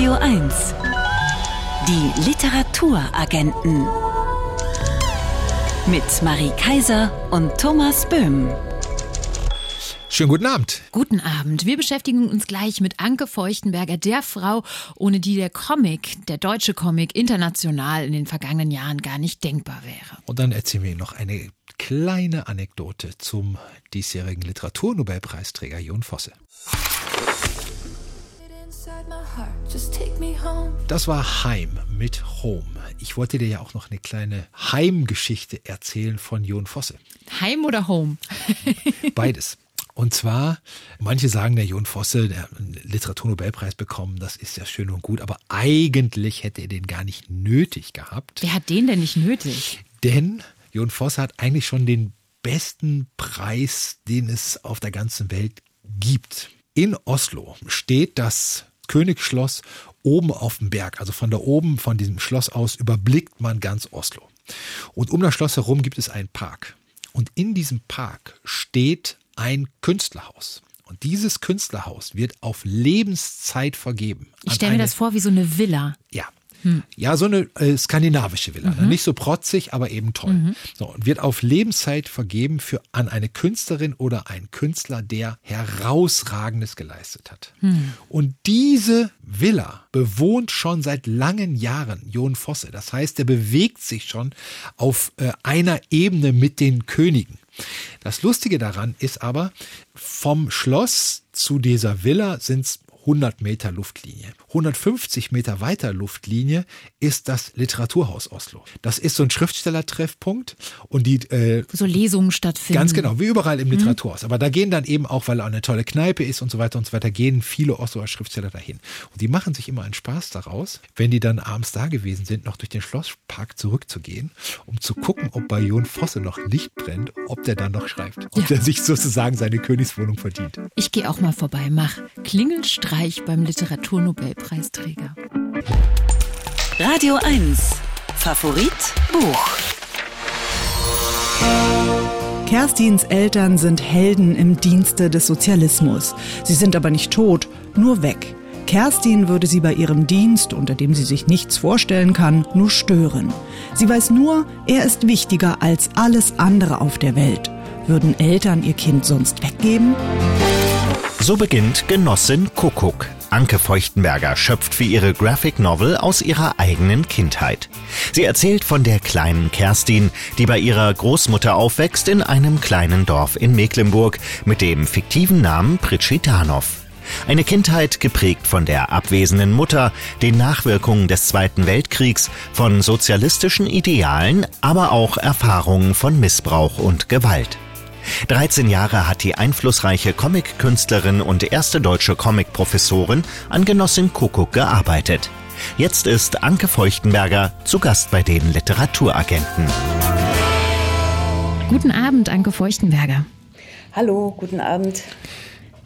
Radio 1. Die Literaturagenten. Mit Marie Kaiser und Thomas Böhm. Schönen guten Abend. Guten Abend. Wir beschäftigen uns gleich mit Anke Feuchtenberger, der Frau, ohne die der Comic, der deutsche Comic, international in den vergangenen Jahren gar nicht denkbar wäre. Und dann erzählen wir Ihnen noch eine kleine Anekdote zum diesjährigen Literaturnobelpreisträger Jon Fosse. Das war Heim mit Home. Ich wollte dir ja auch noch eine kleine Heimgeschichte erzählen von Jon Fosse. Heim oder Home? Beides. Und zwar, manche sagen, der Jon Fosse, der Literaturnobelpreis bekommen, das ist ja schön und gut, aber eigentlich hätte er den gar nicht nötig gehabt. Wer hat den denn nicht nötig? Denn Jon Fosse hat eigentlich schon den besten Preis, den es auf der ganzen Welt gibt. In Oslo steht das Königsschloss oben auf dem Berg. Also von da oben, von diesem Schloss aus, überblickt man ganz Oslo. Und um das Schloss herum gibt es einen Park. Und in diesem Park steht ein Künstlerhaus. Und dieses Künstlerhaus wird auf Lebenszeit vergeben. Ich stelle mir das vor wie so eine Villa. Ja, hm. Ja, so eine äh, skandinavische Villa. Mhm. Nicht so protzig, aber eben toll. Mhm. So, und wird auf Lebenszeit vergeben für an eine Künstlerin oder einen Künstler, der herausragendes geleistet hat. Mhm. Und diese Villa bewohnt schon seit langen Jahren Jon Fosse. Das heißt, er bewegt sich schon auf äh, einer Ebene mit den Königen. Das Lustige daran ist aber, vom Schloss zu dieser Villa sind es 100 Meter Luftlinie. 150 Meter weiter Luftlinie ist das Literaturhaus Oslo. Das ist so ein Schriftstellertreffpunkt und die äh, so Lesungen stattfinden. Ganz genau, wie überall im mhm. Literaturhaus. Aber da gehen dann eben auch, weil auch eine tolle Kneipe ist und so weiter und so weiter, gehen viele Osloer Schriftsteller dahin. Und die machen sich immer einen Spaß daraus, wenn die dann abends da gewesen sind, noch durch den Schlosspark zurückzugehen, um zu gucken, ob bei Jon Fosse noch Licht brennt, ob der dann noch schreibt, ob ja. der sich sozusagen seine Königswohnung verdient. Ich gehe auch mal vorbei, mach Klingelstreich beim Literaturnobelpreisträger. Radio 1 Favorit Buch Kerstins Eltern sind Helden im Dienste des Sozialismus. Sie sind aber nicht tot, nur weg. Kerstin würde sie bei ihrem Dienst, unter dem sie sich nichts vorstellen kann, nur stören. Sie weiß nur, er ist wichtiger als alles andere auf der Welt. Würden Eltern ihr Kind sonst weggeben? So beginnt Genossin Kuckuck. Anke Feuchtenberger schöpft für ihre Graphic Novel aus ihrer eigenen Kindheit. Sie erzählt von der kleinen Kerstin, die bei ihrer Großmutter aufwächst in einem kleinen Dorf in Mecklenburg mit dem fiktiven Namen Pritschitanow. Eine Kindheit geprägt von der abwesenden Mutter, den Nachwirkungen des Zweiten Weltkriegs, von sozialistischen Idealen, aber auch Erfahrungen von Missbrauch und Gewalt. 13 Jahre hat die einflussreiche Comic-Künstlerin und erste deutsche Comic-Professorin an Genossin Kuckuck gearbeitet. Jetzt ist Anke Feuchtenberger zu Gast bei den Literaturagenten. Guten Abend, Anke Feuchtenberger. Hallo, guten Abend.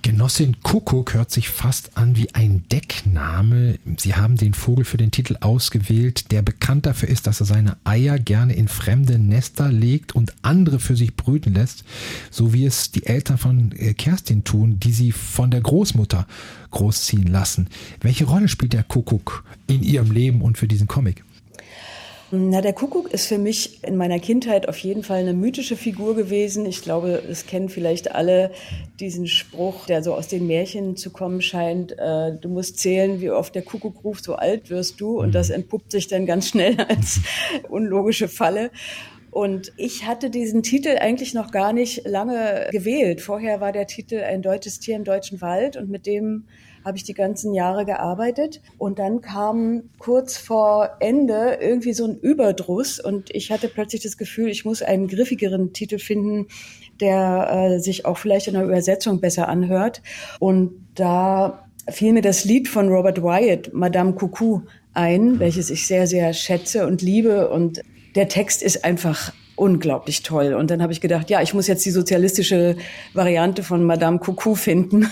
Genossin Kuckuck hört sich fast an wie ein Deckname. Sie haben den Vogel für den Titel ausgewählt, der bekannt dafür ist, dass er seine Eier gerne in fremde Nester legt und andere für sich brüten lässt, so wie es die Eltern von äh, Kerstin tun, die sie von der Großmutter großziehen lassen. Welche Rolle spielt der Kuckuck in ihrem Leben und für diesen Comic? Na, der Kuckuck ist für mich in meiner Kindheit auf jeden Fall eine mythische Figur gewesen. Ich glaube, es kennen vielleicht alle diesen Spruch, der so aus den Märchen zu kommen scheint. Äh, du musst zählen, wie oft der Kuckuck ruft, so alt wirst du. Und das mhm. entpuppt sich dann ganz schnell als unlogische Falle. Und ich hatte diesen Titel eigentlich noch gar nicht lange gewählt. Vorher war der Titel Ein deutsches Tier im deutschen Wald und mit dem habe ich die ganzen Jahre gearbeitet. Und dann kam kurz vor Ende irgendwie so ein Überdruss und ich hatte plötzlich das Gefühl, ich muss einen griffigeren Titel finden, der äh, sich auch vielleicht in der Übersetzung besser anhört. Und da fiel mir das Lied von Robert Wyatt, Madame Coucou, ein, welches ich sehr, sehr schätze und liebe. Und der Text ist einfach unglaublich toll. Und dann habe ich gedacht, ja, ich muss jetzt die sozialistische Variante von Madame Coucou finden.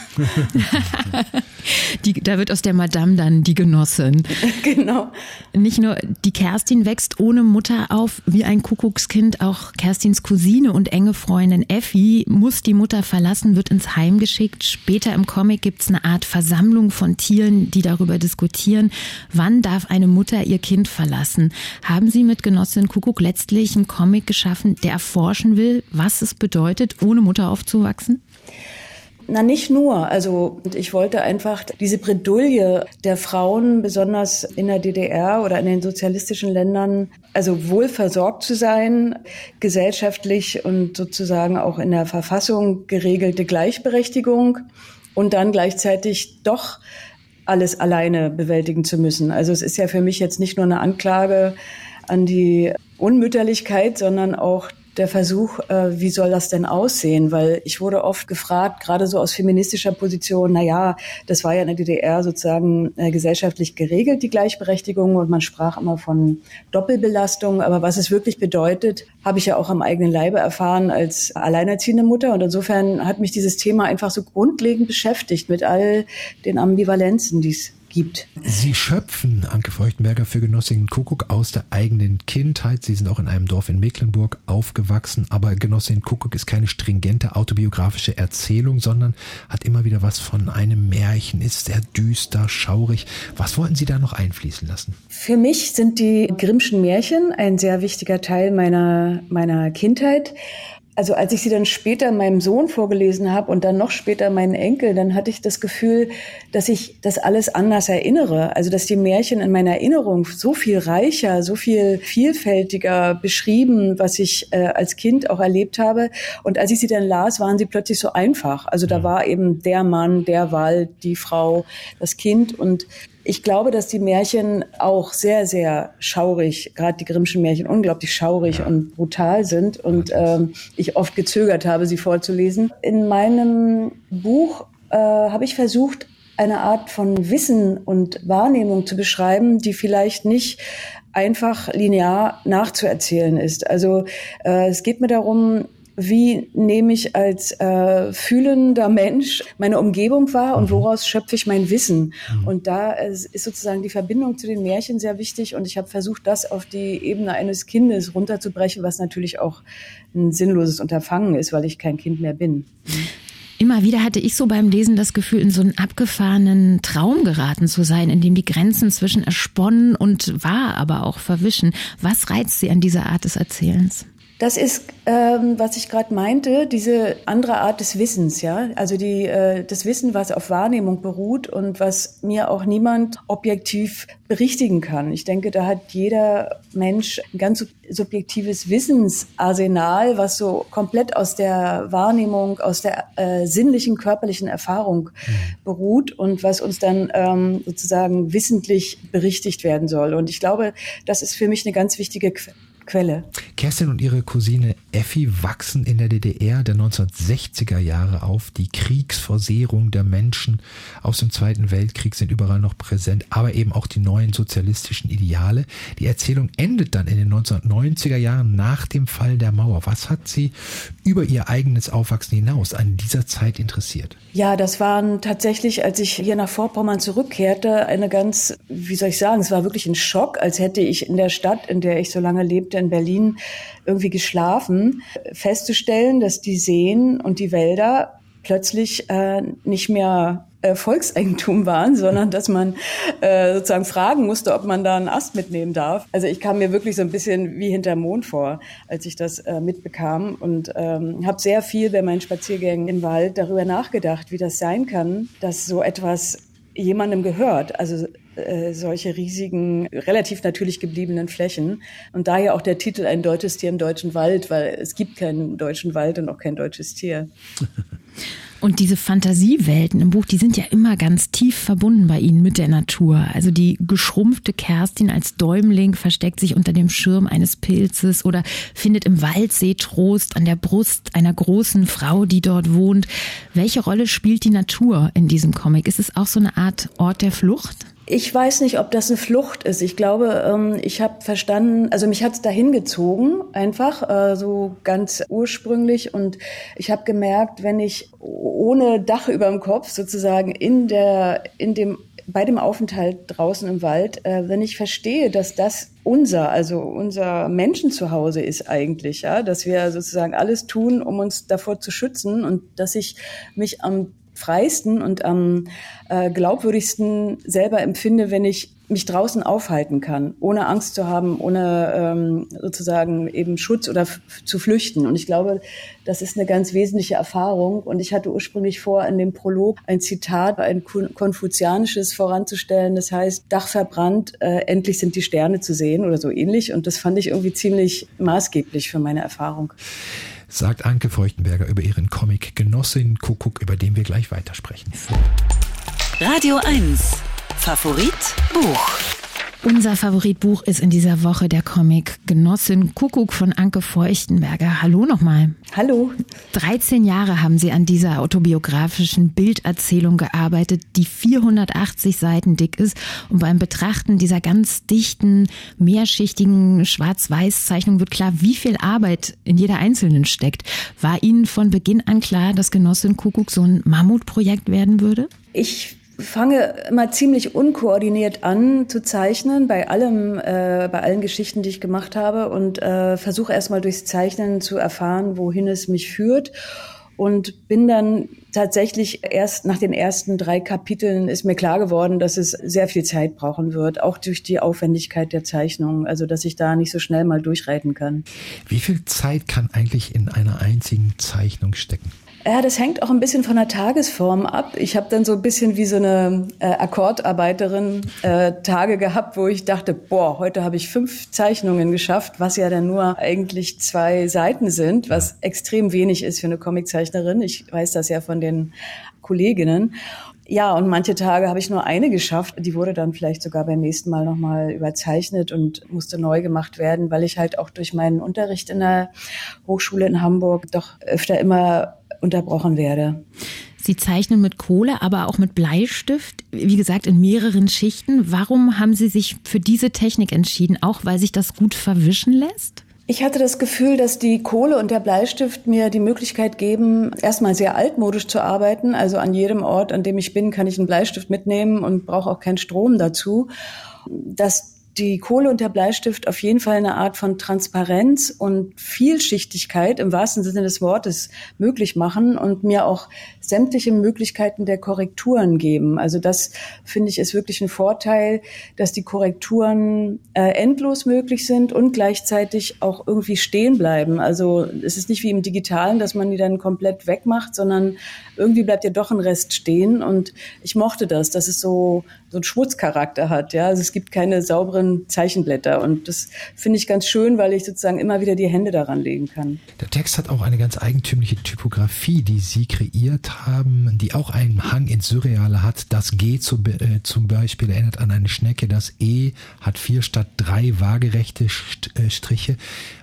die, da wird aus der Madame dann die Genossin. genau. Nicht nur die Kerstin wächst ohne Mutter auf wie ein Kuckuckskind, auch Kerstins Cousine und enge Freundin Effi muss die Mutter verlassen, wird ins Heim geschickt. Später im Comic gibt es eine Art Versammlung von Tieren, die darüber diskutieren, wann darf eine Mutter ihr Kind verlassen. Haben Sie mit Genossin Kuckuck letztlich einen Comic geschaffen, der erforschen will, was es bedeutet, ohne Mutter aufzuwachsen? Na, nicht nur. Also ich wollte einfach diese Bredouille der Frauen, besonders in der DDR oder in den sozialistischen Ländern, also wohl versorgt zu sein, gesellschaftlich und sozusagen auch in der Verfassung geregelte Gleichberechtigung und dann gleichzeitig doch alles alleine bewältigen zu müssen. Also es ist ja für mich jetzt nicht nur eine Anklage an die Unmütterlichkeit, sondern auch der Versuch, äh, wie soll das denn aussehen? Weil ich wurde oft gefragt, gerade so aus feministischer Position, na ja, das war ja in der DDR sozusagen äh, gesellschaftlich geregelt, die Gleichberechtigung, und man sprach immer von Doppelbelastung. Aber was es wirklich bedeutet, habe ich ja auch am eigenen Leibe erfahren als alleinerziehende Mutter. Und insofern hat mich dieses Thema einfach so grundlegend beschäftigt mit all den Ambivalenzen, die es gibt. Sie schöpfen, Anke Feuchtenberger, für Genossin Kuckuck aus der eigenen Kindheit. Sie sind auch in einem Dorf in Mecklenburg aufgewachsen, aber Genossin Kuckuck ist keine stringente autobiografische Erzählung, sondern hat immer wieder was von einem Märchen, ist sehr düster, schaurig. Was wollten Sie da noch einfließen lassen? Für mich sind die Grimmschen Märchen ein sehr wichtiger Teil meiner, meiner Kindheit also als ich sie dann später meinem Sohn vorgelesen habe und dann noch später meinen Enkel, dann hatte ich das Gefühl, dass ich das alles anders erinnere. Also dass die Märchen in meiner Erinnerung so viel reicher, so viel vielfältiger beschrieben, was ich äh, als Kind auch erlebt habe. Und als ich sie dann las, waren sie plötzlich so einfach. Also da war eben der Mann, der Wald, die Frau, das Kind und ich glaube, dass die Märchen auch sehr, sehr schaurig, gerade die Grimmschen Märchen, unglaublich schaurig ja. und brutal sind und ähm, ich oft gezögert habe, sie vorzulesen. In meinem Buch äh, habe ich versucht, eine Art von Wissen und Wahrnehmung zu beschreiben, die vielleicht nicht einfach linear nachzuerzählen ist. Also äh, es geht mir darum, wie nehme ich als äh, fühlender Mensch meine Umgebung wahr und mhm. woraus schöpfe ich mein Wissen? Mhm. Und da ist sozusagen die Verbindung zu den Märchen sehr wichtig und ich habe versucht, das auf die Ebene eines Kindes runterzubrechen, was natürlich auch ein sinnloses Unterfangen ist, weil ich kein Kind mehr bin. Immer wieder hatte ich so beim Lesen das Gefühl, in so einen abgefahrenen Traum geraten zu sein, in dem die Grenzen zwischen ersponnen und wahr aber auch verwischen. Was reizt Sie an dieser Art des Erzählens? Das ist, ähm, was ich gerade meinte, diese andere Art des Wissens, ja. Also die, äh, das Wissen, was auf Wahrnehmung beruht und was mir auch niemand objektiv berichtigen kann. Ich denke, da hat jeder Mensch ein ganz subjektives Wissensarsenal, was so komplett aus der Wahrnehmung, aus der äh, sinnlichen, körperlichen Erfahrung mhm. beruht und was uns dann ähm, sozusagen wissentlich berichtigt werden soll. Und ich glaube, das ist für mich eine ganz wichtige Quelle. Kerstin und ihre Cousine Effi wachsen in der DDR der 1960er Jahre auf. Die Kriegsversehrung der Menschen aus dem Zweiten Weltkrieg sind überall noch präsent, aber eben auch die neuen sozialistischen Ideale. Die Erzählung endet dann in den 1990er Jahren nach dem Fall der Mauer. Was hat sie über ihr eigenes Aufwachsen hinaus an dieser Zeit interessiert? Ja, das waren tatsächlich, als ich hier nach Vorpommern zurückkehrte, eine ganz, wie soll ich sagen, es war wirklich ein Schock, als hätte ich in der Stadt, in der ich so lange lebte, in Berlin, irgendwie geschlafen, festzustellen, dass die Seen und die Wälder plötzlich äh, nicht mehr äh, Volkseigentum waren, sondern dass man äh, sozusagen fragen musste, ob man da einen Ast mitnehmen darf. Also ich kam mir wirklich so ein bisschen wie hinter Mond vor, als ich das äh, mitbekam und ähm, habe sehr viel bei meinen Spaziergängen im Wald darüber nachgedacht, wie das sein kann, dass so etwas jemandem gehört. Also äh, solche riesigen, relativ natürlich gebliebenen Flächen. Und daher auch der Titel Ein deutsches Tier im deutschen Wald, weil es gibt keinen deutschen Wald und auch kein deutsches Tier. Und diese Fantasiewelten im Buch, die sind ja immer ganz tief verbunden bei Ihnen mit der Natur. Also die geschrumpfte Kerstin als Däumling versteckt sich unter dem Schirm eines Pilzes oder findet im Waldsee Trost an der Brust einer großen Frau, die dort wohnt. Welche Rolle spielt die Natur in diesem Comic? Ist es auch so eine Art Ort der Flucht? Ich weiß nicht, ob das eine Flucht ist. Ich glaube, ähm, ich habe verstanden, also mich hat es dahin gezogen, einfach äh, so ganz ursprünglich. Und ich habe gemerkt, wenn ich ohne Dach über dem Kopf sozusagen in der, in dem bei dem Aufenthalt draußen im Wald, äh, wenn ich verstehe, dass das unser, also unser Menschenzuhause ist eigentlich, ja, dass wir sozusagen alles tun, um uns davor zu schützen und dass ich mich am freisten und am äh, glaubwürdigsten selber empfinde, wenn ich mich draußen aufhalten kann, ohne Angst zu haben, ohne ähm, sozusagen eben Schutz oder zu flüchten. Und ich glaube, das ist eine ganz wesentliche Erfahrung. Und ich hatte ursprünglich vor, in dem Prolog ein Zitat, ein konfuzianisches voranzustellen. Das heißt, Dach verbrannt, äh, endlich sind die Sterne zu sehen oder so ähnlich. Und das fand ich irgendwie ziemlich maßgeblich für meine Erfahrung sagt Anke Feuchtenberger über ihren Comic Genossin Kuckuck, über den wir gleich weitersprechen. Radio 1. Favorit Buch. Unser Favoritbuch ist in dieser Woche der Comic Genossin Kuckuck von Anke Feuchtenberger. Hallo nochmal. Hallo. 13 Jahre haben Sie an dieser autobiografischen Bilderzählung gearbeitet, die 480 Seiten dick ist. Und beim Betrachten dieser ganz dichten, mehrschichtigen Schwarz-Weiß-Zeichnung wird klar, wie viel Arbeit in jeder einzelnen steckt. War Ihnen von Beginn an klar, dass Genossin Kuckuck so ein Mammutprojekt werden würde? Ich fange immer ziemlich unkoordiniert an zu zeichnen bei allem, äh, bei allen Geschichten, die ich gemacht habe und äh, versuche erstmal durchs Zeichnen zu erfahren, wohin es mich führt und bin dann tatsächlich erst nach den ersten drei Kapiteln ist mir klar geworden, dass es sehr viel Zeit brauchen wird, auch durch die Aufwendigkeit der Zeichnung, also dass ich da nicht so schnell mal durchreiten kann. Wie viel Zeit kann eigentlich in einer einzigen Zeichnung stecken? Ja, das hängt auch ein bisschen von der Tagesform ab. Ich habe dann so ein bisschen wie so eine äh, Akkordarbeiterin äh, Tage gehabt, wo ich dachte, boah, heute habe ich fünf Zeichnungen geschafft, was ja dann nur eigentlich zwei Seiten sind, was extrem wenig ist für eine Comiczeichnerin. Ich weiß das ja von den Kolleginnen. Ja, und manche Tage habe ich nur eine geschafft. Die wurde dann vielleicht sogar beim nächsten Mal nochmal überzeichnet und musste neu gemacht werden, weil ich halt auch durch meinen Unterricht in der Hochschule in Hamburg doch öfter immer unterbrochen werde. Sie zeichnen mit Kohle, aber auch mit Bleistift, wie gesagt, in mehreren Schichten. Warum haben Sie sich für diese Technik entschieden? Auch weil sich das gut verwischen lässt? Ich hatte das Gefühl, dass die Kohle und der Bleistift mir die Möglichkeit geben, erstmal sehr altmodisch zu arbeiten. Also an jedem Ort, an dem ich bin, kann ich einen Bleistift mitnehmen und brauche auch keinen Strom dazu. Dass die Kohle und der Bleistift auf jeden Fall eine Art von Transparenz und Vielschichtigkeit im wahrsten Sinne des Wortes möglich machen und mir auch sämtliche Möglichkeiten der Korrekturen geben. Also das finde ich ist wirklich ein Vorteil, dass die Korrekturen äh, endlos möglich sind und gleichzeitig auch irgendwie stehen bleiben. Also es ist nicht wie im Digitalen, dass man die dann komplett wegmacht, sondern irgendwie bleibt ja doch ein Rest stehen. Und ich mochte das, dass es so so einen Schmutzcharakter hat. Ja, also es gibt keine sauberen Zeichenblätter und das finde ich ganz schön, weil ich sozusagen immer wieder die Hände daran legen kann. Der Text hat auch eine ganz eigentümliche Typografie, die Sie kreiert haben, die auch einen Hang ins Surreale hat. Das G zu, äh, zum Beispiel erinnert an eine Schnecke. Das E hat vier statt drei waagerechte äh, Striche.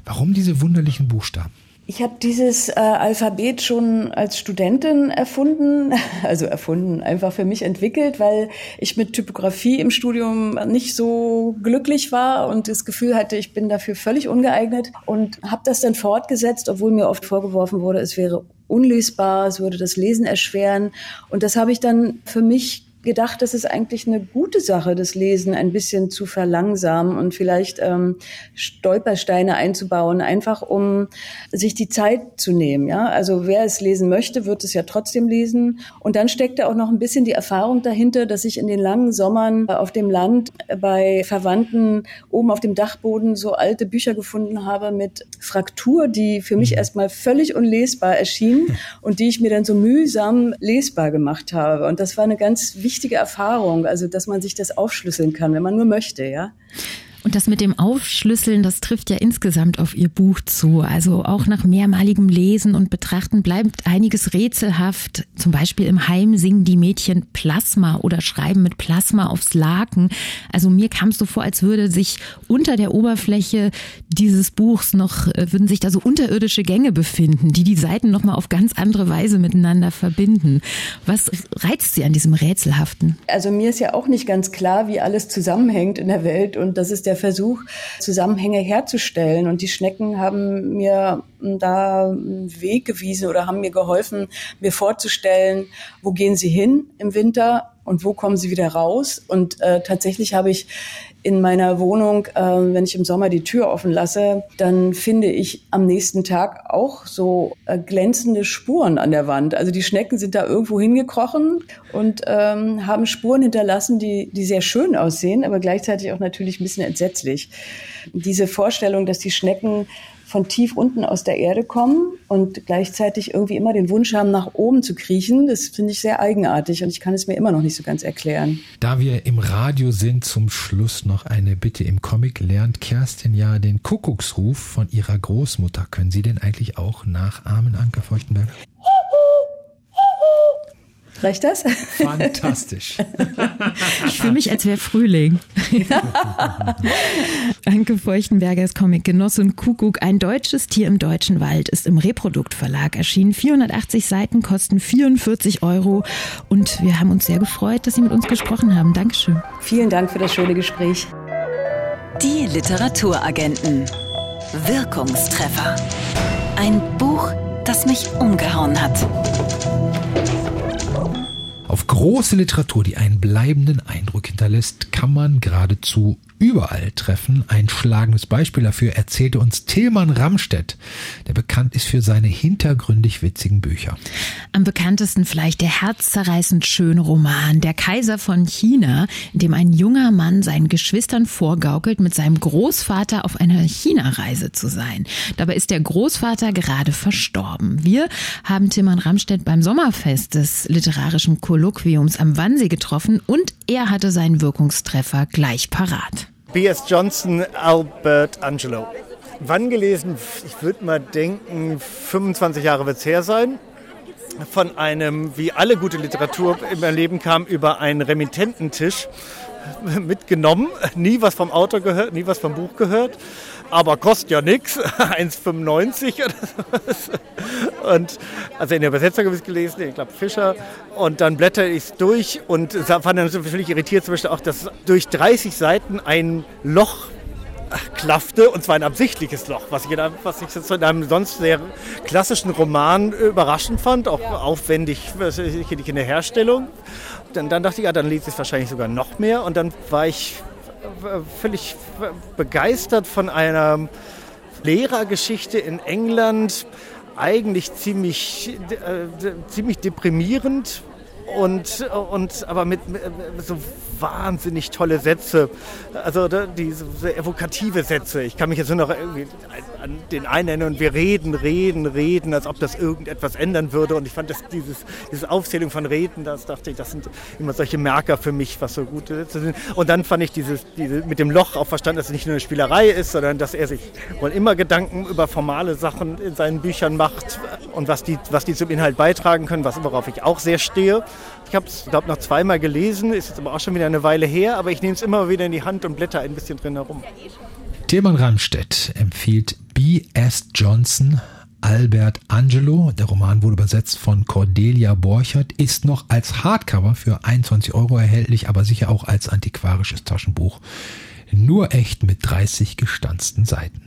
Warum diese wunderlichen Buchstaben? Ich habe dieses äh, Alphabet schon als Studentin erfunden, also erfunden, einfach für mich entwickelt, weil ich mit Typografie im Studium nicht so glücklich war und das Gefühl hatte, ich bin dafür völlig ungeeignet und habe das dann fortgesetzt, obwohl mir oft vorgeworfen wurde, es wäre unlesbar, es würde das Lesen erschweren. Und das habe ich dann für mich gedacht, das ist eigentlich eine gute Sache, das Lesen ein bisschen zu verlangsamen und vielleicht ähm, Stolpersteine einzubauen, einfach um sich die Zeit zu nehmen. Ja, also wer es lesen möchte, wird es ja trotzdem lesen. Und dann steckt da auch noch ein bisschen die Erfahrung dahinter, dass ich in den langen Sommern auf dem Land bei Verwandten oben auf dem Dachboden so alte Bücher gefunden habe mit Fraktur, die für mich erstmal völlig unlesbar erschienen und die ich mir dann so mühsam lesbar gemacht habe. Und das war eine ganz wichtige wichtige Erfahrung, also dass man sich das aufschlüsseln kann, wenn man nur möchte, ja. Und das mit dem Aufschlüsseln, das trifft ja insgesamt auf Ihr Buch zu. Also auch nach mehrmaligem Lesen und Betrachten bleibt einiges rätselhaft. Zum Beispiel im Heim singen die Mädchen Plasma oder schreiben mit Plasma aufs Laken. Also mir kam es so vor, als würde sich unter der Oberfläche dieses Buchs noch, äh, würden sich da so unterirdische Gänge befinden, die die Seiten nochmal auf ganz andere Weise miteinander verbinden. Was reizt Sie an diesem Rätselhaften? Also mir ist ja auch nicht ganz klar, wie alles zusammenhängt in der Welt und das ist der Versuch, Zusammenhänge herzustellen. Und die Schnecken haben mir da einen Weg gewiesen oder haben mir geholfen, mir vorzustellen, wo gehen sie hin im Winter und wo kommen sie wieder raus. Und äh, tatsächlich habe ich in meiner Wohnung, äh, wenn ich im Sommer die Tür offen lasse, dann finde ich am nächsten Tag auch so äh, glänzende Spuren an der Wand. Also die Schnecken sind da irgendwo hingekrochen und ähm, haben Spuren hinterlassen, die, die sehr schön aussehen, aber gleichzeitig auch natürlich ein bisschen entsetzlich. Diese Vorstellung, dass die Schnecken von tief unten aus der Erde kommen und gleichzeitig irgendwie immer den Wunsch haben, nach oben zu kriechen. Das finde ich sehr eigenartig und ich kann es mir immer noch nicht so ganz erklären. Da wir im Radio sind, zum Schluss noch eine Bitte. Im Comic lernt Kerstin ja den Kuckucksruf von ihrer Großmutter. Können Sie den eigentlich auch nachahmen, Anke Feuchtenberger? Reicht das? Fantastisch. Ich fühle mich, als wäre Frühling. Anke Feuchtenbergers Comic Genoss und Kuckuck, ein deutsches Tier im deutschen Wald, ist im Reproduktverlag erschienen. 480 Seiten kosten 44 Euro. Und wir haben uns sehr gefreut, dass Sie mit uns gesprochen haben. Dankeschön. Vielen Dank für das schöne Gespräch. Die Literaturagenten. Wirkungstreffer. Ein Buch, das mich umgehauen hat. Auf große Literatur, die einen bleibenden Eindruck hinterlässt, kann man geradezu überall treffen. Ein schlagendes Beispiel dafür erzählte uns Tilman Ramstedt, der bekannt ist für seine hintergründig witzigen Bücher. Am bekanntesten vielleicht der herzzerreißend schöne Roman Der Kaiser von China, in dem ein junger Mann seinen Geschwistern vorgaukelt, mit seinem Großvater auf einer China-Reise zu sein. Dabei ist der Großvater gerade verstorben. Wir haben Tilman Ramstedt beim Sommerfest des literarischen Kolloquiums am Wannsee getroffen und er hatte seinen Wirkungstreffer gleich parat. B.S. Johnson, Albert Angelo. Wann gelesen? Ich würde mal denken, 25 Jahre wird es her sein. Von einem, wie alle gute Literatur in mein Leben kam, über einen Remittententisch mitgenommen. Nie was vom Autor gehört, nie was vom Buch gehört aber kostet ja nichts, 1,95 oder so. Und also in der Übersetzung habe ich es gelesen, ich glaube Fischer. Und dann blätter ich es durch und fand dann völlig irritiert, zum Beispiel auch, dass durch 30 Seiten ein Loch klaffte, und zwar ein absichtliches Loch, was ich, in einem, was ich in einem sonst sehr klassischen Roman überraschend fand, auch aufwendig in der Herstellung. Dann, dann dachte ich, ja, dann liest es wahrscheinlich sogar noch mehr. Und dann war ich völlig begeistert von einer Lehrergeschichte in England, eigentlich ziemlich, äh, ziemlich deprimierend und, und aber mit, mit, so wahnsinnig tolle Sätze, also diese evokative Sätze. Ich kann mich jetzt nur noch irgendwie an den einen erinnern und wir reden, reden, reden, als ob das irgendetwas ändern würde. Und ich fand das, dieses, diese Aufzählung von Reden, das dachte ich, das sind immer solche Merker für mich, was so gute Sätze sind. Und dann fand ich dieses, diese, mit dem Loch auch verstanden, dass es nicht nur eine Spielerei ist, sondern dass er sich wohl immer Gedanken über formale Sachen in seinen Büchern macht und was die, was die zum Inhalt beitragen können, was worauf ich auch sehr stehe. Ich habe es, glaube noch zweimal gelesen, ist jetzt aber auch schon wieder eine Weile her, aber ich nehme es immer wieder in die Hand und blätter ein bisschen drin herum. Tilman Ramstedt empfiehlt B.S. Johnson Albert Angelo. Der Roman wurde übersetzt von Cordelia Borchert, ist noch als Hardcover für 21 Euro erhältlich, aber sicher auch als antiquarisches Taschenbuch. Nur echt mit 30 gestanzten Seiten.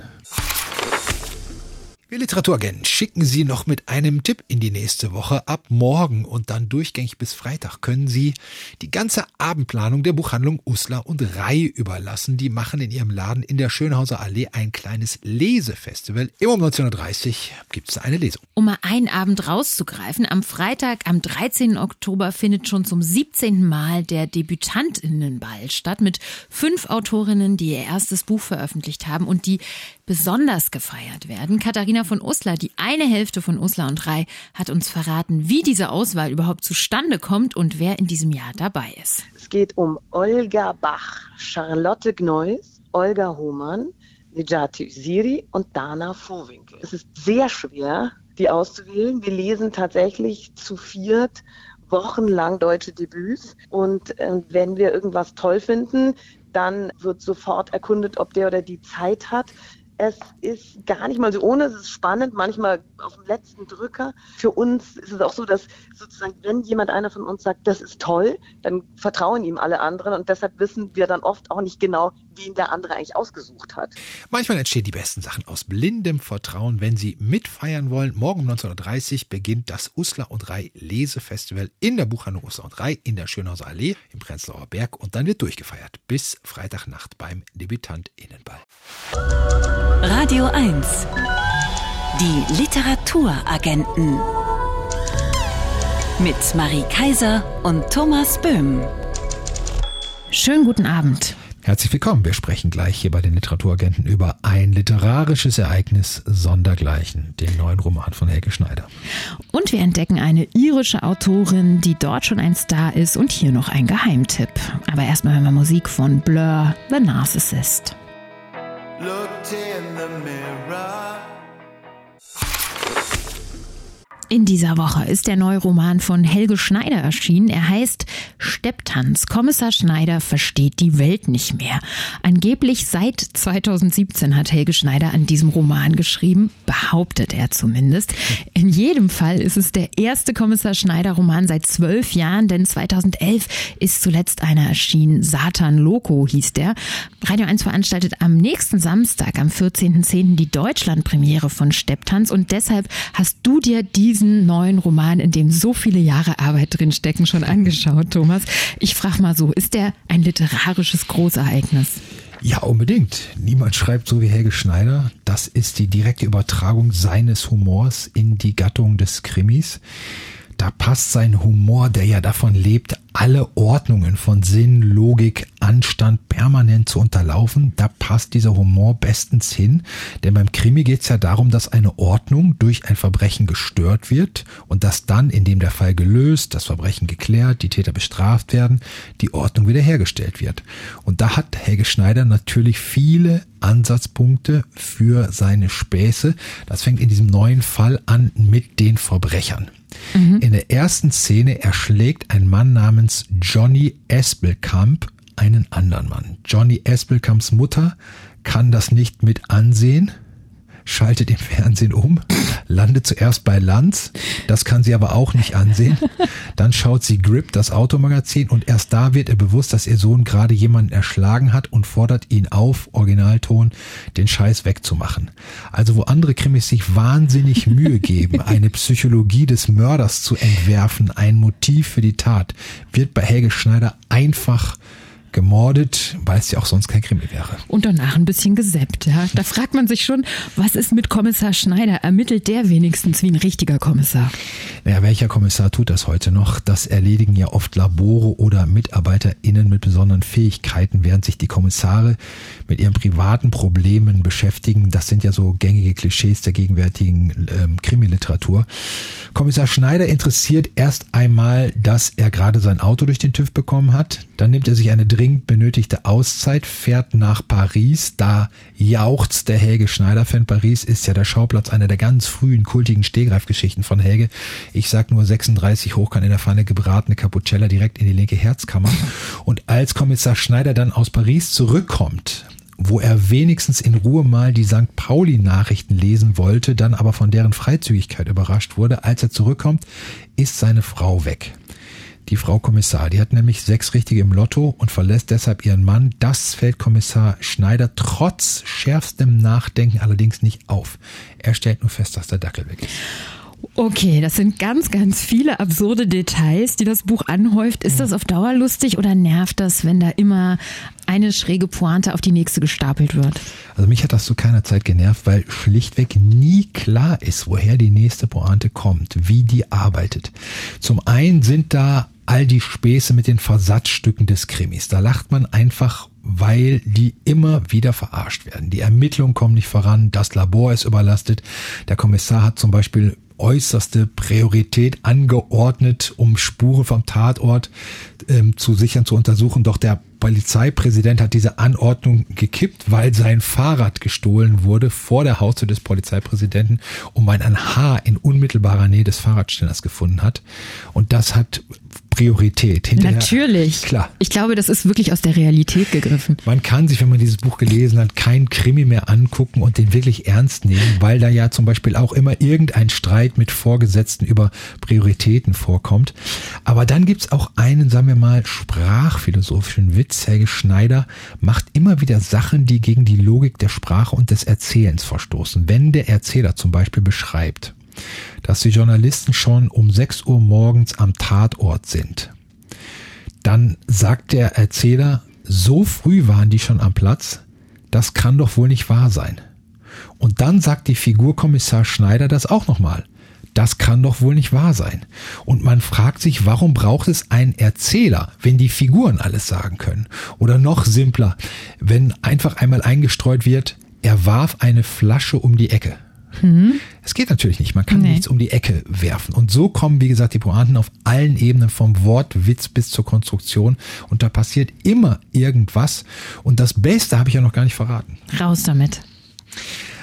Wir Literaturagenten schicken Sie noch mit einem Tipp in die nächste Woche. Ab morgen und dann durchgängig bis Freitag können Sie die ganze Abendplanung der Buchhandlung Uslar und Rai überlassen. Die machen in ihrem Laden in der Schönhauser Allee ein kleines Lesefestival. Immer um 19.30 Uhr gibt es eine Lesung. Um mal einen Abend rauszugreifen, am Freitag, am 13. Oktober findet schon zum 17. Mal der Debütantinnenball statt mit fünf Autorinnen, die ihr erstes Buch veröffentlicht haben und die besonders gefeiert werden. Katharina von Uslar, die eine Hälfte von Uslar und Rai, hat uns verraten, wie diese Auswahl überhaupt zustande kommt und wer in diesem Jahr dabei ist. Es geht um Olga Bach, Charlotte Gneuss, Olga Hohmann, Nejati Siri und Dana Vorwinkel. Es ist sehr schwer, die auszuwählen. Wir lesen tatsächlich zu viert wochenlang deutsche Debüts und äh, wenn wir irgendwas toll finden, dann wird sofort erkundet, ob der oder die Zeit hat. Es ist gar nicht mal so ohne, es ist spannend, manchmal auf dem letzten Drücker. Für uns ist es auch so, dass sozusagen, wenn jemand einer von uns sagt, das ist toll, dann vertrauen ihm alle anderen und deshalb wissen wir dann oft auch nicht genau, wen der andere eigentlich ausgesucht hat. Manchmal entstehen die besten Sachen aus blindem Vertrauen, wenn Sie mitfeiern wollen. Morgen um 19.30 Uhr beginnt das Uslar und Rei Lesefestival in der Buchhandlung Uslar und Rei in der Schönhauser Allee im Prenzlauer Berg und dann wird durchgefeiert bis Freitagnacht beim DebütantInnenball. Radio 1. Die Literaturagenten. Mit Marie Kaiser und Thomas Böhm. Schönen guten Abend. Herzlich willkommen. Wir sprechen gleich hier bei den Literaturagenten über ein literarisches Ereignis sondergleichen, den neuen Roman von Helge Schneider. Und wir entdecken eine irische Autorin, die dort schon ein Star ist und hier noch ein Geheimtipp. Aber erstmal hören wir Musik von Blur, The Narcissist. Looked in the mirror. In dieser Woche ist der neue Roman von Helge Schneider erschienen. Er heißt Stepptanz. Kommissar Schneider versteht die Welt nicht mehr. Angeblich seit 2017 hat Helge Schneider an diesem Roman geschrieben, behauptet er zumindest. In jedem Fall ist es der erste Kommissar Schneider Roman seit zwölf Jahren, denn 2011 ist zuletzt einer erschienen. Satan Loco hieß der. Radio 1 veranstaltet am nächsten Samstag, am 14.10. die Deutschlandpremiere von Stepptanz und deshalb hast du dir diesen diesen neuen Roman, in dem so viele Jahre Arbeit drinstecken, schon angeschaut, Thomas. Ich frage mal so, ist der ein literarisches Großereignis? Ja, unbedingt. Niemand schreibt so wie Helge Schneider. Das ist die direkte Übertragung seines Humors in die Gattung des Krimis da passt sein Humor, der ja davon lebt, alle Ordnungen von Sinn, Logik, Anstand permanent zu unterlaufen, da passt dieser Humor bestens hin. Denn beim Krimi geht es ja darum, dass eine Ordnung durch ein Verbrechen gestört wird und dass dann, indem der Fall gelöst, das Verbrechen geklärt, die Täter bestraft werden, die Ordnung wiederhergestellt wird. Und da hat Helge Schneider natürlich viele Ansatzpunkte für seine Späße. Das fängt in diesem neuen Fall an mit den Verbrechern. Mhm. In der ersten Szene erschlägt ein Mann namens Johnny Espelkamp einen anderen Mann. Johnny Espelkamps Mutter kann das nicht mit ansehen schaltet im Fernsehen um, landet zuerst bei Lanz, das kann sie aber auch nicht ansehen. Dann schaut sie Grip, das Automagazin, und erst da wird ihr bewusst, dass ihr Sohn gerade jemanden erschlagen hat und fordert ihn auf, Originalton, den Scheiß wegzumachen. Also wo andere Krimis sich wahnsinnig Mühe geben, eine Psychologie des Mörders zu entwerfen, ein Motiv für die Tat, wird bei Helge Schneider einfach gemordet, weil es ja auch sonst kein Krimi wäre. Und danach ein bisschen gesäppt. Ja. Da fragt man sich schon, was ist mit Kommissar Schneider? Ermittelt der wenigstens wie ein richtiger Kommissar? Naja, welcher Kommissar tut das heute noch? Das erledigen ja oft Labore oder MitarbeiterInnen mit besonderen Fähigkeiten, während sich die Kommissare mit ihren privaten Problemen beschäftigen. Das sind ja so gängige Klischees der gegenwärtigen ähm, Krimiliteratur. Kommissar Schneider interessiert erst einmal, dass er gerade sein Auto durch den TÜV bekommen hat. Dann nimmt er sich eine dringend benötigte Auszeit, fährt nach Paris. Da jauchzt der Helge Schneider-Fan. Paris ist ja der Schauplatz einer der ganz frühen kultigen Stehgreifgeschichten von Helge. Ich sag nur 36 hoch kann in der Pfanne gebratene Capucella direkt in die linke Herzkammer. Und als Kommissar Schneider dann aus Paris zurückkommt, wo er wenigstens in Ruhe mal die St. Pauli-Nachrichten lesen wollte, dann aber von deren Freizügigkeit überrascht wurde. Als er zurückkommt, ist seine Frau weg. Die Frau Kommissar, die hat nämlich sechs Richtige im Lotto und verlässt deshalb ihren Mann. Das fällt Kommissar Schneider trotz schärfstem Nachdenken allerdings nicht auf. Er stellt nur fest, dass der Dackel weg ist. Okay, das sind ganz, ganz viele absurde Details, die das Buch anhäuft. Ist das auf Dauer lustig oder nervt das, wenn da immer eine schräge Pointe auf die nächste gestapelt wird? Also mich hat das zu keiner Zeit genervt, weil schlichtweg nie klar ist, woher die nächste Pointe kommt, wie die arbeitet. Zum einen sind da all die Späße mit den Versatzstücken des Krimis. Da lacht man einfach weil die immer wieder verarscht werden. Die Ermittlungen kommen nicht voran, das Labor ist überlastet. Der Kommissar hat zum Beispiel äußerste Priorität angeordnet, um Spuren vom Tatort ähm, zu sichern, zu untersuchen. Doch der Polizeipräsident hat diese Anordnung gekippt, weil sein Fahrrad gestohlen wurde vor der Haustür des Polizeipräsidenten und man ein Haar in unmittelbarer Nähe des Fahrradständers gefunden hat. Und das hat Priorität. Hinterher, Natürlich. Klar. Ich glaube, das ist wirklich aus der Realität gegriffen. Man kann sich, wenn man dieses Buch gelesen hat, kein Krimi mehr angucken und den wirklich ernst nehmen, weil da ja zum Beispiel auch immer irgendein Streit mit Vorgesetzten über Prioritäten vorkommt. Aber dann gibt's auch einen, sagen wir mal, sprachphilosophischen Witz. Helge Schneider macht immer wieder Sachen, die gegen die Logik der Sprache und des Erzählens verstoßen. Wenn der Erzähler zum Beispiel beschreibt, dass die Journalisten schon um 6 Uhr morgens am Tatort sind. Dann sagt der Erzähler, so früh waren die schon am Platz, das kann doch wohl nicht wahr sein. Und dann sagt die Figur Kommissar Schneider das auch nochmal. Das kann doch wohl nicht wahr sein. Und man fragt sich, warum braucht es einen Erzähler, wenn die Figuren alles sagen können? Oder noch simpler, wenn einfach einmal eingestreut wird, er warf eine Flasche um die Ecke. Mhm. Es geht natürlich nicht. Man kann nee. nichts um die Ecke werfen. Und so kommen, wie gesagt, die Pointen auf allen Ebenen vom Wortwitz bis zur Konstruktion. Und da passiert immer irgendwas. Und das Beste habe ich ja noch gar nicht verraten. Raus damit.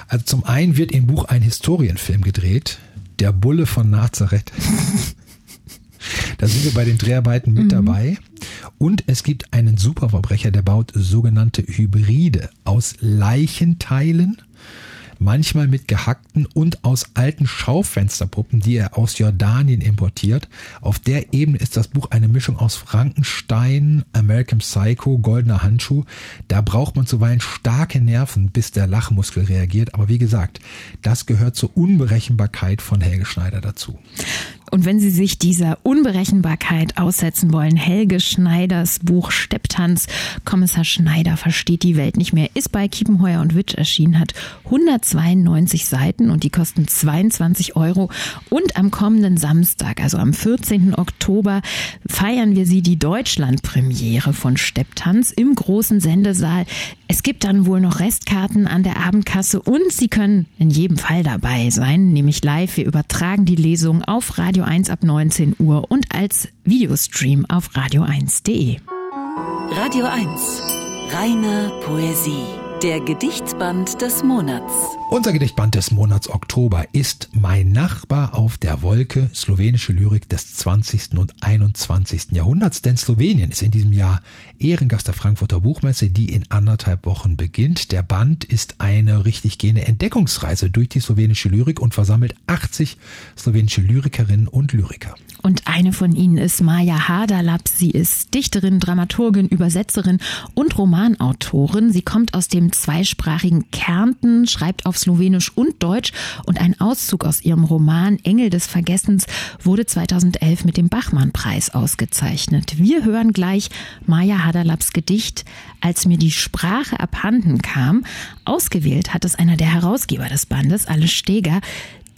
Also zum einen wird im Buch ein Historienfilm gedreht. Der Bulle von Nazareth. Da sind wir bei den Dreharbeiten mit mhm. dabei. Und es gibt einen Superverbrecher, der baut sogenannte Hybride aus Leichenteilen manchmal mit gehackten und aus alten Schaufensterpuppen, die er aus Jordanien importiert. Auf der Ebene ist das Buch eine Mischung aus Frankenstein, American Psycho, Goldener Handschuh. Da braucht man zuweilen starke Nerven, bis der Lachmuskel reagiert. Aber wie gesagt, das gehört zur Unberechenbarkeit von Helge Schneider dazu. Und wenn Sie sich dieser Unberechenbarkeit aussetzen wollen, Helge Schneiders Buch Stepptanz, Kommissar Schneider versteht die Welt nicht mehr, ist bei Kiepenheuer und Witsch erschienen, hat 192 Seiten und die kosten 22 Euro. Und am kommenden Samstag, also am 14. Oktober, feiern wir sie die Deutschlandpremiere von Stepptanz im großen Sendesaal. Es gibt dann wohl noch Restkarten an der Abendkasse und Sie können in jedem Fall dabei sein, nämlich live. Wir übertragen die Lesung auf Radio 1 ab 19 Uhr und als Videostream auf radio1.de. Radio 1. Reine Poesie. Der Gedichtband des Monats. Unser Gedichtband des Monats Oktober ist Mein Nachbar auf der Wolke, slowenische Lyrik des 20. und 21. Jahrhunderts. Denn Slowenien ist in diesem Jahr Ehrengast der Frankfurter Buchmesse, die in anderthalb Wochen beginnt. Der Band ist eine richtig gehende Entdeckungsreise durch die slowenische Lyrik und versammelt 80 slowenische Lyrikerinnen und Lyriker. Und eine von ihnen ist Maja Haderlap. Sie ist Dichterin, Dramaturgin, Übersetzerin und Romanautorin. Sie kommt aus dem zweisprachigen Kärnten, schreibt auf Slowenisch und Deutsch und ein Auszug aus ihrem Roman Engel des Vergessens wurde 2011 mit dem Bachmann-Preis ausgezeichnet. Wir hören gleich Maja Haderlaps Gedicht Als mir die Sprache abhanden kam. Ausgewählt hat es einer der Herausgeber des Bandes, Alle Steger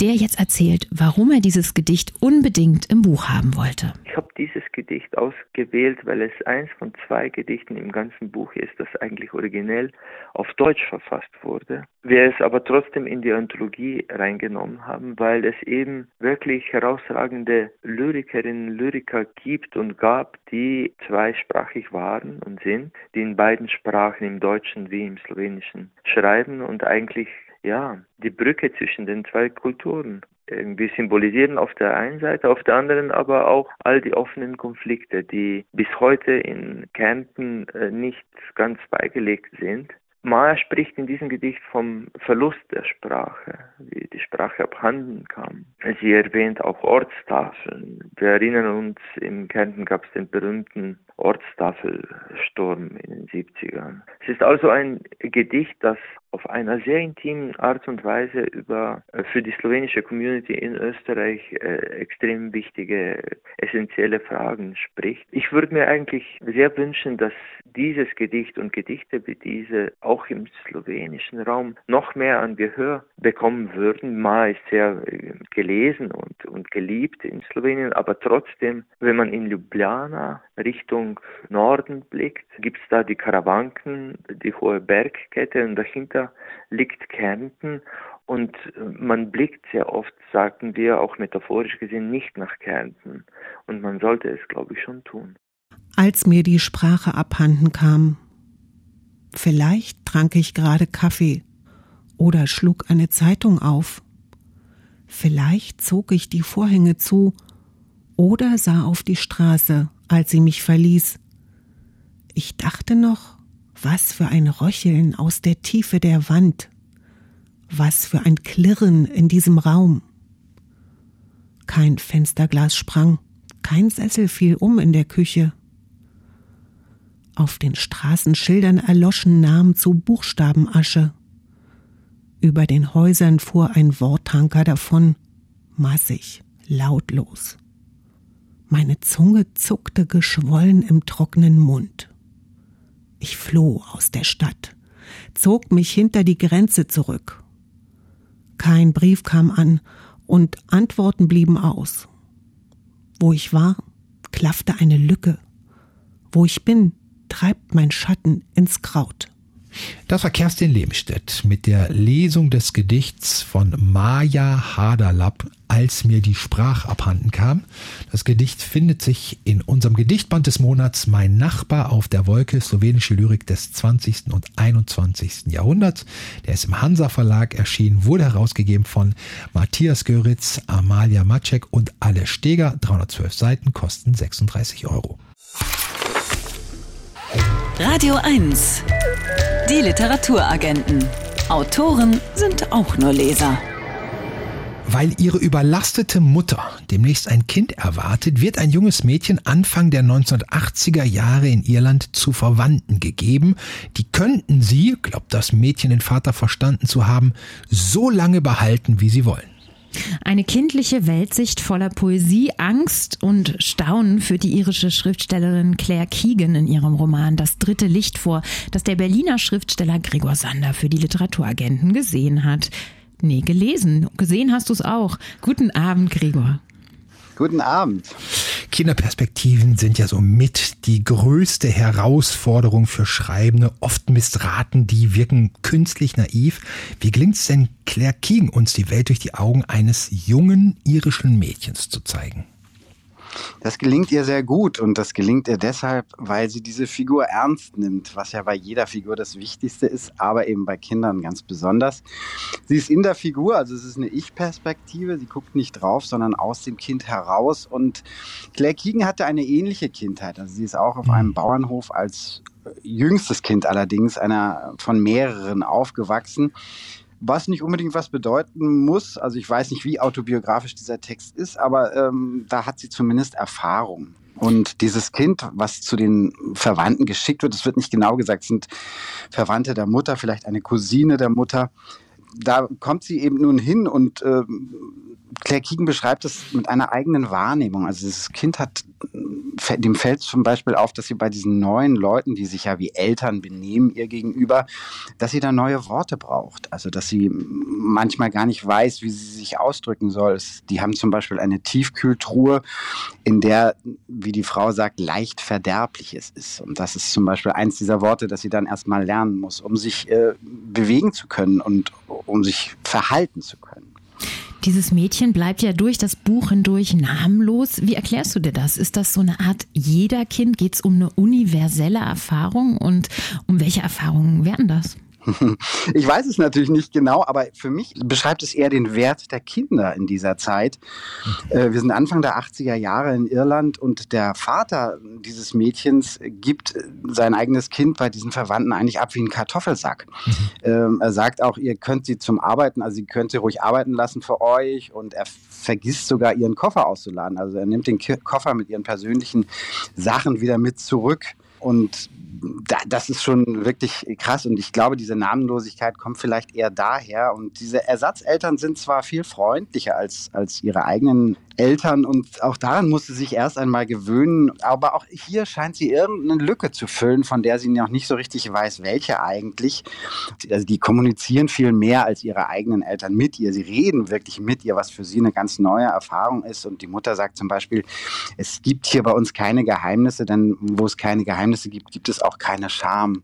der jetzt erzählt, warum er dieses Gedicht unbedingt im Buch haben wollte. Ich habe dieses Gedicht ausgewählt, weil es eins von zwei Gedichten im ganzen Buch ist, das eigentlich originell auf Deutsch verfasst wurde. Wir es aber trotzdem in die Anthologie reingenommen haben, weil es eben wirklich herausragende Lyrikerinnen und Lyriker gibt und gab, die zweisprachig waren und sind, die in beiden Sprachen, im Deutschen wie im Slowenischen, schreiben und eigentlich ja, die Brücke zwischen den zwei Kulturen irgendwie symbolisieren auf der einen Seite, auf der anderen aber auch all die offenen Konflikte, die bis heute in Kärnten äh, nicht ganz beigelegt sind. Maya spricht in diesem Gedicht vom Verlust der Sprache, wie die Sprache abhanden kam. Sie erwähnt auch Ortstafeln. Wir erinnern uns, im Kärnten gab es den berühmten Ortstafelsturm in den 70ern. Es ist also ein Gedicht, das auf einer sehr intimen Art und Weise über äh, für die slowenische Community in Österreich äh, extrem wichtige, essentielle Fragen spricht. Ich würde mir eigentlich sehr wünschen, dass dieses Gedicht und Gedichte wie diese auch im slowenischen Raum noch mehr an Gehör bekommen würden. Ma ist sehr äh, gelesen und, und geliebt in Slowenien, aber trotzdem, wenn man in Ljubljana Richtung Norden blickt, gibt es da die Karawanken, die hohe Bergkette und dahinter liegt Kärnten und man blickt sehr oft, sagten wir, auch metaphorisch gesehen, nicht nach Kärnten. Und man sollte es, glaube ich, schon tun. als mir die Sprache abhanden kam. Vielleicht trank ich gerade Kaffee oder schlug eine Zeitung auf. Vielleicht zog ich die Vorhänge zu oder sah auf die Straße, als sie mich verließ. Ich dachte noch, was für ein Röcheln aus der Tiefe der Wand, was für ein Klirren in diesem Raum. Kein Fensterglas sprang, kein Sessel fiel um in der Küche. Auf den Straßenschildern erloschen Namen zu Buchstabenasche. Über den Häusern fuhr ein Worttanker davon, massig, lautlos. Meine Zunge zuckte geschwollen im trockenen Mund. Ich floh aus der Stadt, zog mich hinter die Grenze zurück. Kein Brief kam an und Antworten blieben aus. Wo ich war, klaffte eine Lücke. Wo ich bin, treibt mein Schatten ins Kraut. Das war Kerstin Lehmstedt mit der Lesung des Gedichts von Maja Haderlapp, als mir die Sprach abhanden kam. Das Gedicht findet sich in unserem Gedichtband des Monats Mein Nachbar auf der Wolke, slowenische Lyrik des 20. und 21. Jahrhunderts. Der ist im Hansa Verlag erschienen, wurde herausgegeben von Matthias Göritz, Amalia Maczek und Alle Steger. 312 Seiten, kosten 36 Euro. Radio 1. Die Literaturagenten. Autoren sind auch nur Leser. Weil ihre überlastete Mutter demnächst ein Kind erwartet, wird ein junges Mädchen Anfang der 1980er Jahre in Irland zu Verwandten gegeben. Die könnten sie, glaubt das Mädchen den Vater verstanden zu haben, so lange behalten, wie sie wollen. Eine kindliche Weltsicht voller Poesie, Angst und Staunen führt die irische Schriftstellerin Claire Keegan in ihrem Roman Das dritte Licht vor, das der Berliner Schriftsteller Gregor Sander für die Literaturagenten gesehen hat. Nee, gelesen. Gesehen hast du es auch. Guten Abend, Gregor. Guten Abend. Kinderperspektiven sind ja so mit die größte Herausforderung für Schreibende. Oft missraten, die wirken künstlich naiv. Wie gelingt es denn Claire Keegan, uns die Welt durch die Augen eines jungen irischen Mädchens zu zeigen? Das gelingt ihr sehr gut und das gelingt ihr deshalb, weil sie diese Figur ernst nimmt, was ja bei jeder Figur das Wichtigste ist, aber eben bei Kindern ganz besonders. Sie ist in der Figur, also es ist eine Ich-Perspektive, sie guckt nicht drauf, sondern aus dem Kind heraus und Claire Keegan hatte eine ähnliche Kindheit, also sie ist auch auf einem mhm. Bauernhof als jüngstes Kind allerdings, einer von mehreren aufgewachsen was nicht unbedingt was bedeuten muss. Also ich weiß nicht, wie autobiografisch dieser Text ist, aber ähm, da hat sie zumindest Erfahrung. Und dieses Kind, was zu den Verwandten geschickt wird, es wird nicht genau gesagt, sind Verwandte der Mutter, vielleicht eine Cousine der Mutter. Da kommt sie eben nun hin und äh, Claire Keegan beschreibt es mit einer eigenen Wahrnehmung. Also dieses Kind hat dem fällt zum Beispiel auf, dass sie bei diesen neuen Leuten, die sich ja wie Eltern benehmen ihr gegenüber, dass sie da neue Worte braucht. Also dass sie manchmal gar nicht weiß, wie sie sich ausdrücken soll. Die haben zum Beispiel eine Tiefkühltruhe, in der, wie die Frau sagt, leicht Verderbliches ist. Und das ist zum Beispiel eins dieser Worte, dass sie dann erstmal lernen muss, um sich äh, bewegen zu können und um sich verhalten zu können. Dieses Mädchen bleibt ja durch das Buch hindurch namenlos. Wie erklärst du dir das? Ist das so eine Art jeder Kind? Geht es um eine universelle Erfahrung? Und um welche Erfahrungen werden das? Ich weiß es natürlich nicht genau, aber für mich beschreibt es eher den Wert der Kinder in dieser Zeit. Äh, wir sind Anfang der 80er Jahre in Irland und der Vater dieses Mädchens gibt sein eigenes Kind bei diesen Verwandten eigentlich ab wie einen Kartoffelsack. Mhm. Ähm, er sagt auch, ihr könnt sie zum Arbeiten, also sie könnt sie ruhig arbeiten lassen für euch und er vergisst sogar ihren Koffer auszuladen. Also er nimmt den Koffer mit ihren persönlichen Sachen wieder mit zurück und da, das ist schon wirklich krass. Und ich glaube, diese Namenlosigkeit kommt vielleicht eher daher. Und diese Ersatzeltern sind zwar viel freundlicher als, als ihre eigenen Eltern. Und auch daran musste sie sich erst einmal gewöhnen, aber auch hier scheint sie irgendeine Lücke zu füllen, von der sie noch nicht so richtig weiß, welche eigentlich. Also die kommunizieren viel mehr als ihre eigenen Eltern mit ihr, sie reden wirklich mit ihr, was für sie eine ganz neue Erfahrung ist. Und die Mutter sagt zum Beispiel, es gibt hier bei uns keine Geheimnisse, denn wo es keine Geheimnisse gibt, gibt es auch keine Scham.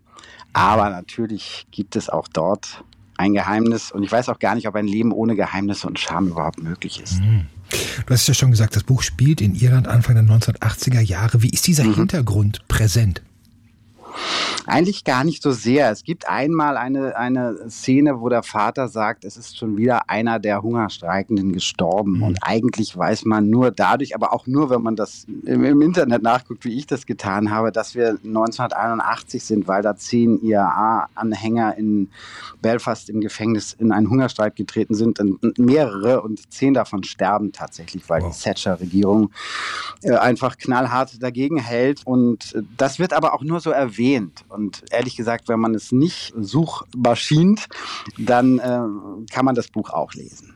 Aber natürlich gibt es auch dort ein Geheimnis und ich weiß auch gar nicht, ob ein Leben ohne Geheimnisse und Scham überhaupt möglich ist. Mhm. Du hast ja schon gesagt, das Buch spielt in Irland Anfang der 1980er Jahre. Wie ist dieser mhm. Hintergrund präsent? Eigentlich gar nicht so sehr. Es gibt einmal eine, eine Szene, wo der Vater sagt, es ist schon wieder einer der Hungerstreikenden gestorben. Mhm. Und eigentlich weiß man nur dadurch, aber auch nur, wenn man das im, im, Internet nachguckt, wie ich das getan habe, dass wir 1981 sind, weil da zehn IAA-Anhänger in Belfast im Gefängnis in einen Hungerstreik getreten sind. Und mehrere und zehn davon sterben tatsächlich, weil wow. die Thatcher-Regierung äh, einfach knallhart dagegen hält. Und das wird aber auch nur so erwähnt. Und ehrlich gesagt, wenn man es nicht suchmaschint, dann äh, kann man das Buch auch lesen.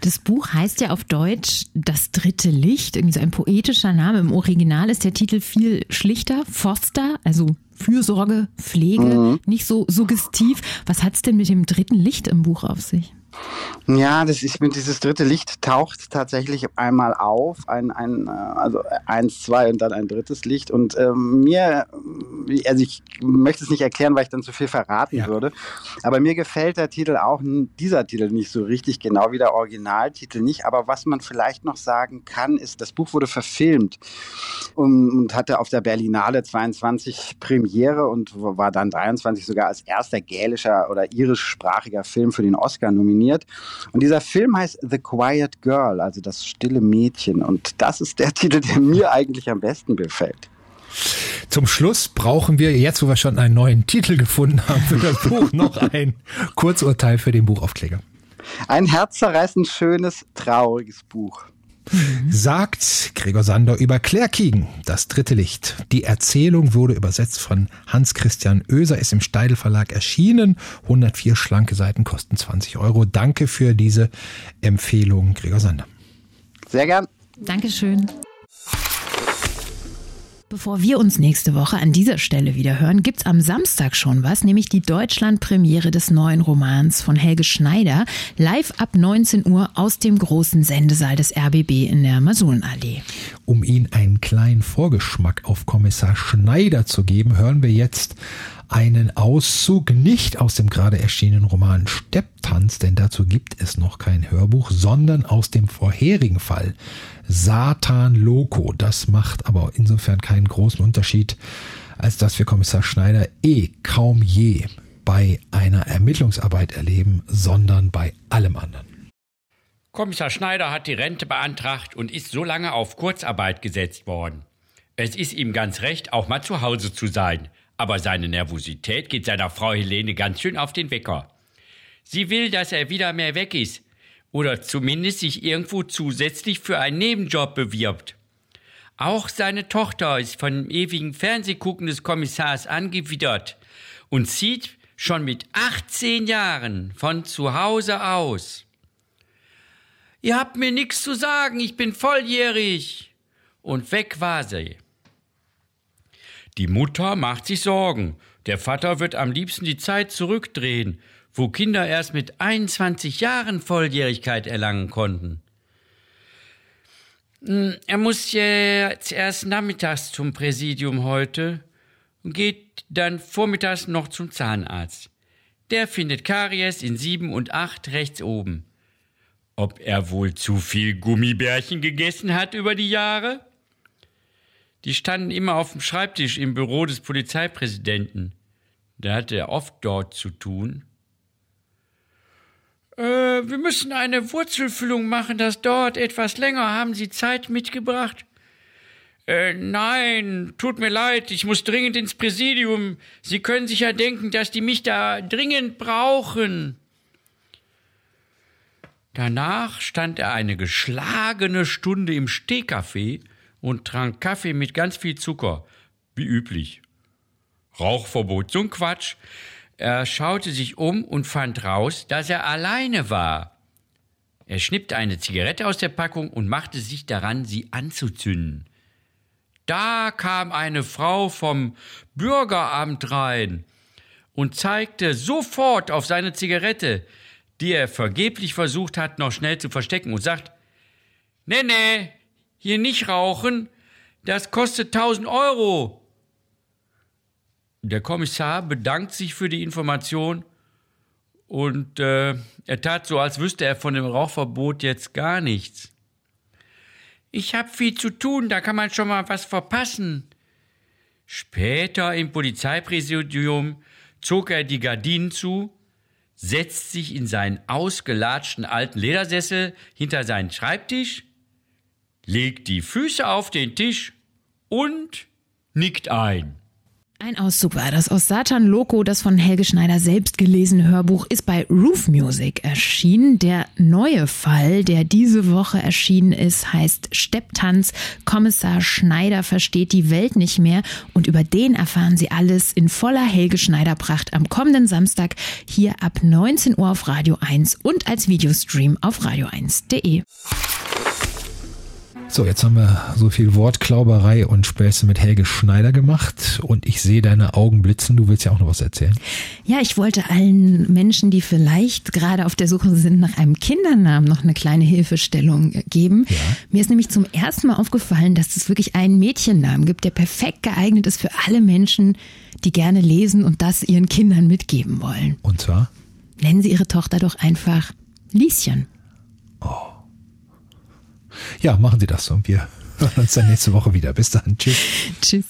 Das Buch heißt ja auf Deutsch Das dritte Licht, irgendwie so ein poetischer Name. Im Original ist der Titel viel schlichter, Foster, also Fürsorge, Pflege, mhm. nicht so suggestiv. Was hat es denn mit dem dritten Licht im Buch auf sich? Ja, das ist mit dieses dritte Licht taucht tatsächlich einmal auf, ein, ein äh, also eins, zwei und dann ein drittes Licht. Und ähm, mir, also ich möchte es nicht erklären, weil ich dann zu viel verraten ja. würde. Aber mir gefällt der Titel auch, dieser Titel nicht so richtig, genau wie der Originaltitel nicht. Aber was man vielleicht noch sagen kann, ist, das Buch wurde verfilmt und, und hatte auf der Berlinale 22 Premiere und war dann 23 sogar als erster gälischer oder irischsprachiger Film für den Oscar nominiert nominiert. Und dieser Film heißt The Quiet Girl, also das stille Mädchen. Und das ist der Titel, der mir eigentlich am besten gefällt. Zum Schluss brauchen wir, jetzt wo wir schon einen neuen Titel gefunden haben für das Buch, noch ein Kurzurteil für den Buchaufkleber. Ein herzzerreißend schönes, trauriges Buch. Sagt Gregor Sander über Claire Kiegen, das dritte Licht. Die Erzählung wurde übersetzt von Hans Christian Oeser, ist im Steidel Verlag erschienen. 104 schlanke Seiten kosten 20 Euro. Danke für diese Empfehlung, Gregor Sander. Sehr gern. Dankeschön. Bevor wir uns nächste Woche an dieser Stelle wieder hören, gibt's am Samstag schon was, nämlich die Deutschlandpremiere des neuen Romans von Helge Schneider, live ab 19 Uhr aus dem großen Sendesaal des RBB in der Masulenallee. Um Ihnen einen kleinen Vorgeschmack auf Kommissar Schneider zu geben, hören wir jetzt einen Auszug nicht aus dem gerade erschienenen Roman Stepptanz, denn dazu gibt es noch kein Hörbuch, sondern aus dem vorherigen Fall Satan Loco. Das macht aber insofern keinen großen Unterschied, als dass wir Kommissar Schneider eh kaum je bei einer Ermittlungsarbeit erleben, sondern bei allem anderen. Kommissar Schneider hat die Rente beantragt und ist so lange auf Kurzarbeit gesetzt worden. Es ist ihm ganz recht, auch mal zu Hause zu sein aber seine Nervosität geht seiner Frau Helene ganz schön auf den Wecker. Sie will, dass er wieder mehr weg ist oder zumindest sich irgendwo zusätzlich für einen Nebenjob bewirbt. Auch seine Tochter ist von dem ewigen Fernsehgucken des Kommissars angewidert und zieht schon mit 18 Jahren von zu Hause aus. Ihr habt mir nichts zu sagen, ich bin volljährig. Und weg war sie. Die Mutter macht sich Sorgen. Der Vater wird am liebsten die Zeit zurückdrehen, wo Kinder erst mit 21 Jahren Volljährigkeit erlangen konnten. Hm, er muss jetzt erst nachmittags zum Präsidium heute und geht dann vormittags noch zum Zahnarzt. Der findet Karies in sieben und acht rechts oben. Ob er wohl zu viel Gummibärchen gegessen hat über die Jahre? Die standen immer auf dem Schreibtisch im Büro des Polizeipräsidenten. Da hatte er oft dort zu tun. Äh, wir müssen eine Wurzelfüllung machen, das dauert etwas länger. Haben Sie Zeit mitgebracht? Äh, nein, tut mir leid, ich muss dringend ins Präsidium. Sie können sich ja denken, dass die mich da dringend brauchen. Danach stand er eine geschlagene Stunde im Stehkaffee und trank Kaffee mit ganz viel Zucker, wie üblich. Rauchverbot, so ein Quatsch. Er schaute sich um und fand raus, dass er alleine war. Er schnippte eine Zigarette aus der Packung und machte sich daran, sie anzuzünden. Da kam eine Frau vom Bürgeramt rein und zeigte sofort auf seine Zigarette, die er vergeblich versucht hat, noch schnell zu verstecken, und sagt, Nee, nee, hier nicht rauchen, das kostet 1000 Euro. Der Kommissar bedankt sich für die Information und äh, er tat so, als wüsste er von dem Rauchverbot jetzt gar nichts. Ich hab viel zu tun, da kann man schon mal was verpassen. Später im Polizeipräsidium zog er die Gardinen zu, setzt sich in seinen ausgelatschten alten Ledersessel hinter seinen Schreibtisch, legt die Füße auf den Tisch und nickt ein. Ein Auszug war das aus Satan Loco, das von Helge Schneider selbst gelesene Hörbuch, ist bei Roof Music erschienen. Der neue Fall, der diese Woche erschienen ist, heißt Stepptanz. Kommissar Schneider versteht die Welt nicht mehr und über den erfahren Sie alles in voller Helge Schneider Pracht am kommenden Samstag hier ab 19 Uhr auf Radio 1 und als Videostream auf radio1.de. So, jetzt haben wir so viel Wortklauberei und Späße mit Helge Schneider gemacht und ich sehe deine Augen blitzen. Du willst ja auch noch was erzählen. Ja, ich wollte allen Menschen, die vielleicht gerade auf der Suche sind nach einem Kindernamen, noch eine kleine Hilfestellung geben. Ja. Mir ist nämlich zum ersten Mal aufgefallen, dass es wirklich einen Mädchennamen gibt, der perfekt geeignet ist für alle Menschen, die gerne lesen und das ihren Kindern mitgeben wollen. Und zwar? Nennen Sie Ihre Tochter doch einfach Lieschen. Oh. Ja, machen Sie das so. Wir hören uns dann nächste Woche wieder. Bis dann. Tschüss. Tschüss.